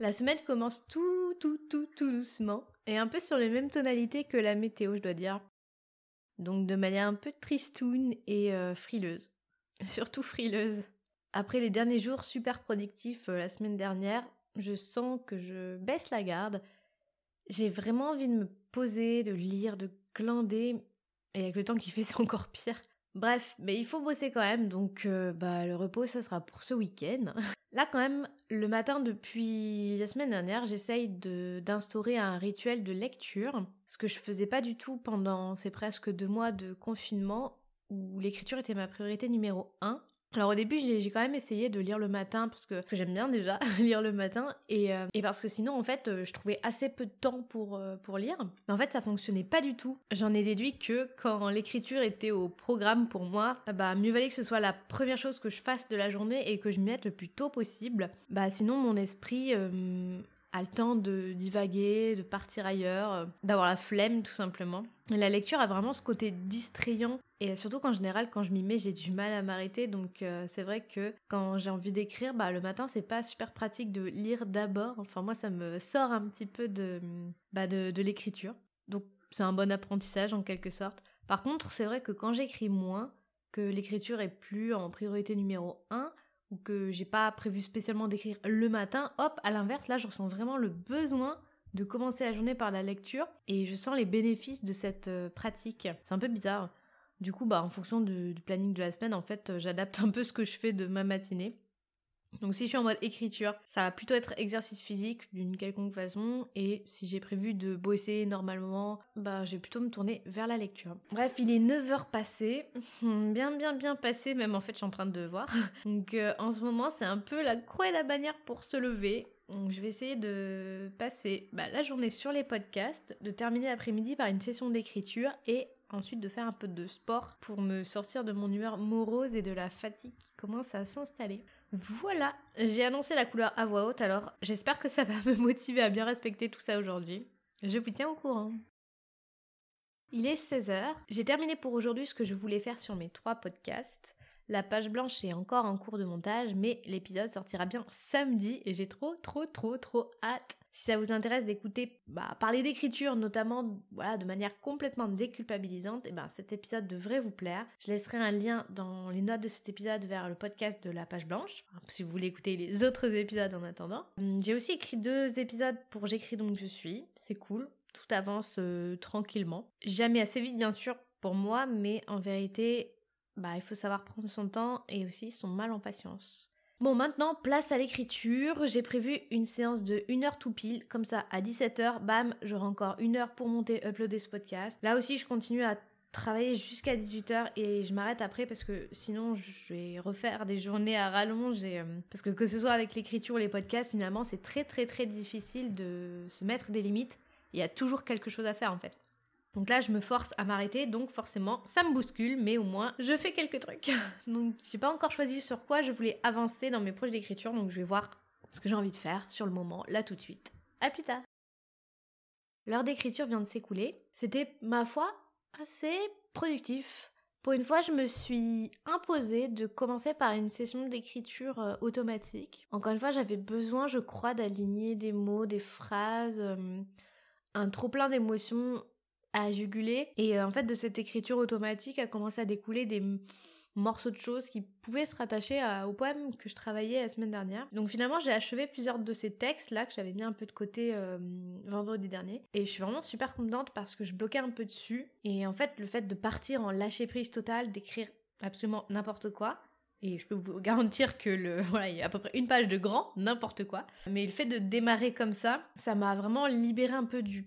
La semaine commence tout, tout, tout, tout doucement et un peu sur les mêmes tonalités que la météo, je dois dire. Donc de manière un peu tristoune et euh, frileuse. Surtout frileuse. Après les derniers jours super productifs euh, la semaine dernière, je sens que je baisse la garde. J'ai vraiment envie de me poser, de lire, de glander. Et avec le temps qui fait, c'est encore pire. Bref, mais il faut bosser quand même, donc euh, bah, le repos, ça sera pour ce week-end. Là, quand même, le matin depuis la semaine dernière, j'essaye d'instaurer un rituel de lecture, ce que je faisais pas du tout pendant ces presque deux mois de confinement où l'écriture était ma priorité numéro un. Alors au début, j'ai quand même essayé de lire le matin parce que, j'aime bien déjà lire le matin et, euh, et, parce que sinon en fait, euh, je trouvais assez peu de temps pour, euh, pour lire. Mais en fait, ça fonctionnait pas du tout. J'en ai déduit que quand l'écriture était au programme pour moi, bah mieux valait que ce soit la première chose que je fasse de la journée et que je m'y mette le plus tôt possible. Bah sinon mon esprit a le temps de divaguer, de partir ailleurs, euh, d'avoir la flemme tout simplement. La lecture a vraiment ce côté distrayant et surtout qu'en général quand je m'y mets j'ai du mal à m'arrêter donc euh, c'est vrai que quand j'ai envie d'écrire bah le matin c'est pas super pratique de lire d'abord enfin moi ça me sort un petit peu de bah, de, de l'écriture donc c'est un bon apprentissage en quelque sorte. Par contre c'est vrai que quand j'écris moins que l'écriture est plus en priorité numéro 1 ou que j'ai pas prévu spécialement d'écrire le matin, hop, à l'inverse, là je ressens vraiment le besoin de commencer la journée par la lecture et je sens les bénéfices de cette euh, pratique. C'est un peu bizarre. Du coup, bah en fonction du planning de la semaine, en fait, euh, j'adapte un peu ce que je fais de ma matinée. Donc si je suis en mode écriture, ça va plutôt être exercice physique d'une quelconque façon et si j'ai prévu de bosser normalement, bah je vais plutôt me tourner vers la lecture. Bref, il est 9h passé, bien bien bien passé même en fait je suis en train de voir. Donc euh, en ce moment c'est un peu la croix et la bannière pour se lever. Donc je vais essayer de passer bah, la journée sur les podcasts, de terminer l'après-midi par une session d'écriture et ensuite de faire un peu de sport pour me sortir de mon humeur morose et de la fatigue qui commence à s'installer. Voilà, j'ai annoncé la couleur à voix haute, alors j'espère que ça va me motiver à bien respecter tout ça aujourd'hui. Je vous tiens au courant. Il est 16h, j'ai terminé pour aujourd'hui ce que je voulais faire sur mes trois podcasts. La page blanche est encore en cours de montage, mais l'épisode sortira bien samedi et j'ai trop trop trop trop hâte. Si ça vous intéresse d'écouter bah, parler d'écriture, notamment voilà, de manière complètement déculpabilisante, et eh ben cet épisode devrait vous plaire. Je laisserai un lien dans les notes de cet épisode vers le podcast de la page blanche, si vous voulez écouter les autres épisodes en attendant. Hum, j'ai aussi écrit deux épisodes pour J'écris donc je suis, c'est cool, tout avance euh, tranquillement. Jamais assez vite bien sûr pour moi, mais en vérité, bah, il faut savoir prendre son temps et aussi son mal en patience. Bon, maintenant, place à l'écriture. J'ai prévu une séance de 1 heure tout pile. Comme ça, à 17h, bam, j'aurai encore une heure pour monter, uploader ce podcast. Là aussi, je continue à travailler jusqu'à 18h et je m'arrête après parce que sinon je vais refaire des journées à rallonge et, euh, parce que que ce soit avec l'écriture ou les podcasts finalement c'est très très très difficile de se mettre des limites il y a toujours quelque chose à faire en fait donc là, je me force à m'arrêter, donc forcément, ça me bouscule, mais au moins, je fais quelques trucs. donc, j'ai pas encore choisi sur quoi je voulais avancer dans mes projets d'écriture, donc je vais voir ce que j'ai envie de faire sur le moment, là tout de suite. À plus tard. L'heure d'écriture vient de s'écouler. C'était, ma foi, assez productif. Pour une fois, je me suis imposée de commencer par une session d'écriture euh, automatique. Encore une fois, j'avais besoin, je crois, d'aligner des mots, des phrases, euh, un trop plein d'émotions à juguler. Et euh, en fait, de cette écriture automatique a commencé à découler des morceaux de choses qui pouvaient se rattacher au poème que je travaillais la semaine dernière. Donc finalement, j'ai achevé plusieurs de ces textes là que j'avais mis un peu de côté euh, vendredi dernier. Et je suis vraiment super contente parce que je bloquais un peu dessus. Et en fait, le fait de partir en lâcher prise totale, d'écrire absolument n'importe quoi, et je peux vous garantir que le voilà, il y a à peu près une page de grand, n'importe quoi. Mais le fait de démarrer comme ça, ça m'a vraiment libéré un peu du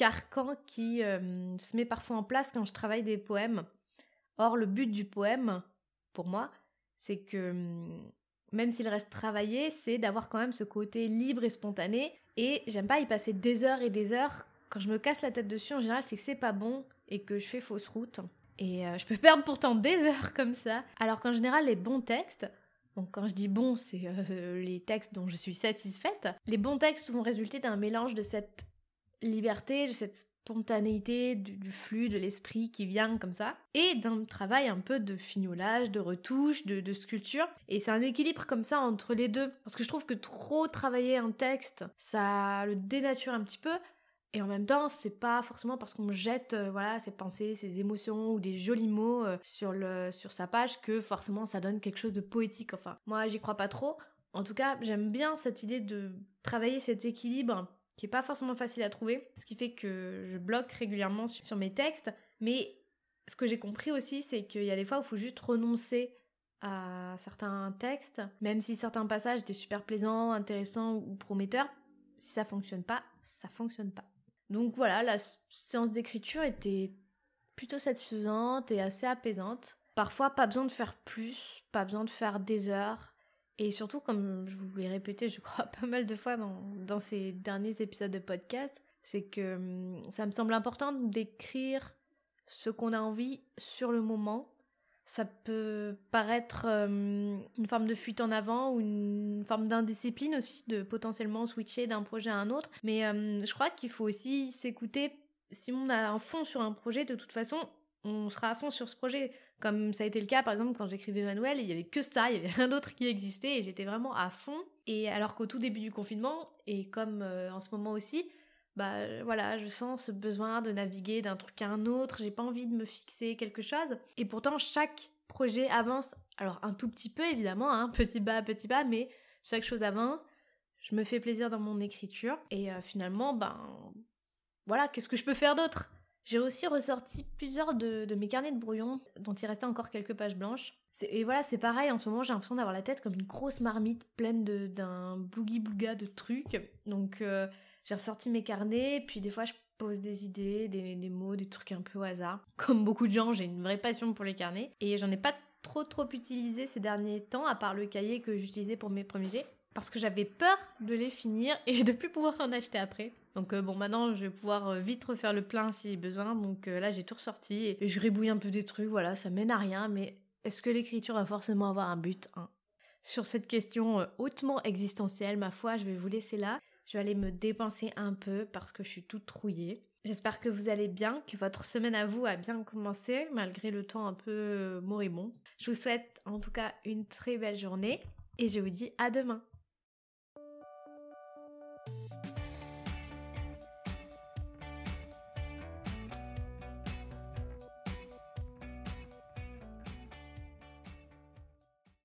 carcan qui euh, se met parfois en place quand je travaille des poèmes. Or, le but du poème, pour moi, c'est que hum, même s'il reste travaillé, c'est d'avoir quand même ce côté libre et spontané. Et j'aime pas y passer des heures et des heures. Quand je me casse la tête dessus, en général, c'est que c'est pas bon et que je fais fausse route. Et euh, je peux perdre pourtant des heures comme ça. Alors qu'en général, les bons textes, donc quand je dis bon, c'est euh, les textes dont je suis satisfaite, les bons textes vont résulter d'un mélange de cette liberté, de cette spontanéité, du, flux, de l'esprit qui vient comme ça, et d'un travail un peu de fignolage, de retouche, de, sculpture. Et c'est un équilibre comme ça entre les deux. Parce que je trouve que trop travailler un texte, ça le dénature un petit peu. Et en même temps, c'est pas forcément parce qu'on jette euh, voilà ses pensées, ses émotions ou des jolis mots euh, sur le sur sa page que forcément ça donne quelque chose de poétique. Enfin, moi j'y crois pas trop. En tout cas, j'aime bien cette idée de travailler cet équilibre qui est pas forcément facile à trouver, ce qui fait que je bloque régulièrement sur, mes textes. Mais ce que j'ai compris aussi, c'est qu'il y a des fois où il faut juste renoncer à certains textes, même si certains passages étaient super plaisants, intéressants ou prometteurs. Si ça fonctionne pas, ça fonctionne pas. Donc voilà, la séance d'écriture était plutôt satisfaisante et assez apaisante. Parfois, pas besoin de faire plus, pas besoin de faire des heures. Et surtout, comme je vous l'ai répété, je crois, pas mal de fois dans, ces derniers épisodes de podcast, c'est que hum, ça me semble important d'écrire ce qu'on a envie sur le moment. Ça peut paraître hum, une forme de fuite en avant ou une forme d'indiscipline aussi, de potentiellement switcher d'un projet à un autre. Mais hum, je crois qu'il faut aussi s'écouter. Si on a un fond sur un projet, de toute façon, on sera à fond sur ce projet. Comme ça a été le cas, par exemple, quand j'écrivais Manuel, il y avait que ça, il y avait rien d'autre qui existait et j'étais vraiment à fond. Et alors qu'au tout début du confinement, et comme euh, en ce moment aussi, bah voilà, je sens ce besoin de naviguer d'un truc à un autre, j'ai pas envie de me fixer quelque chose. Et pourtant, chaque projet avance, alors un tout petit peu évidemment, hein, petit bas, petit bas, mais chaque chose avance. Je me fais plaisir dans mon écriture et euh, finalement, ben voilà, qu'est-ce que je peux faire d'autre? J'ai aussi ressorti plusieurs de, mes carnets de brouillon dont il restait encore quelques pages blanches. Et voilà, c'est pareil, en ce moment j'ai l'impression d'avoir la tête comme une grosse marmite pleine d'un boogie-booga de trucs. Donc euh, j'ai ressorti mes carnets, puis des fois je pose des idées, des, des, mots, des trucs un peu au hasard. Comme beaucoup de gens, j'ai une vraie passion pour les carnets. Et j'en ai pas trop trop utilisé ces derniers temps, à part le cahier que j'utilisais pour mes premiers jets parce que j'avais peur de les finir et de plus pouvoir en acheter après. Donc euh, bon, maintenant je vais pouvoir euh, vite refaire le plein si besoin. Donc euh, là j'ai tout ressorti et, je rébouille un peu des trucs, voilà, ça mène à rien. Mais est-ce que l'écriture va forcément avoir un but hein? Sur cette question hautement existentielle, ma foi, je vais vous laisser là. Je vais aller me dépenser un peu parce que je suis toute trouillée. J'espère que vous allez bien, que votre semaine à vous a bien commencé malgré le temps un peu moribond. Je vous souhaite en tout cas une très belle journée et je vous dis à demain.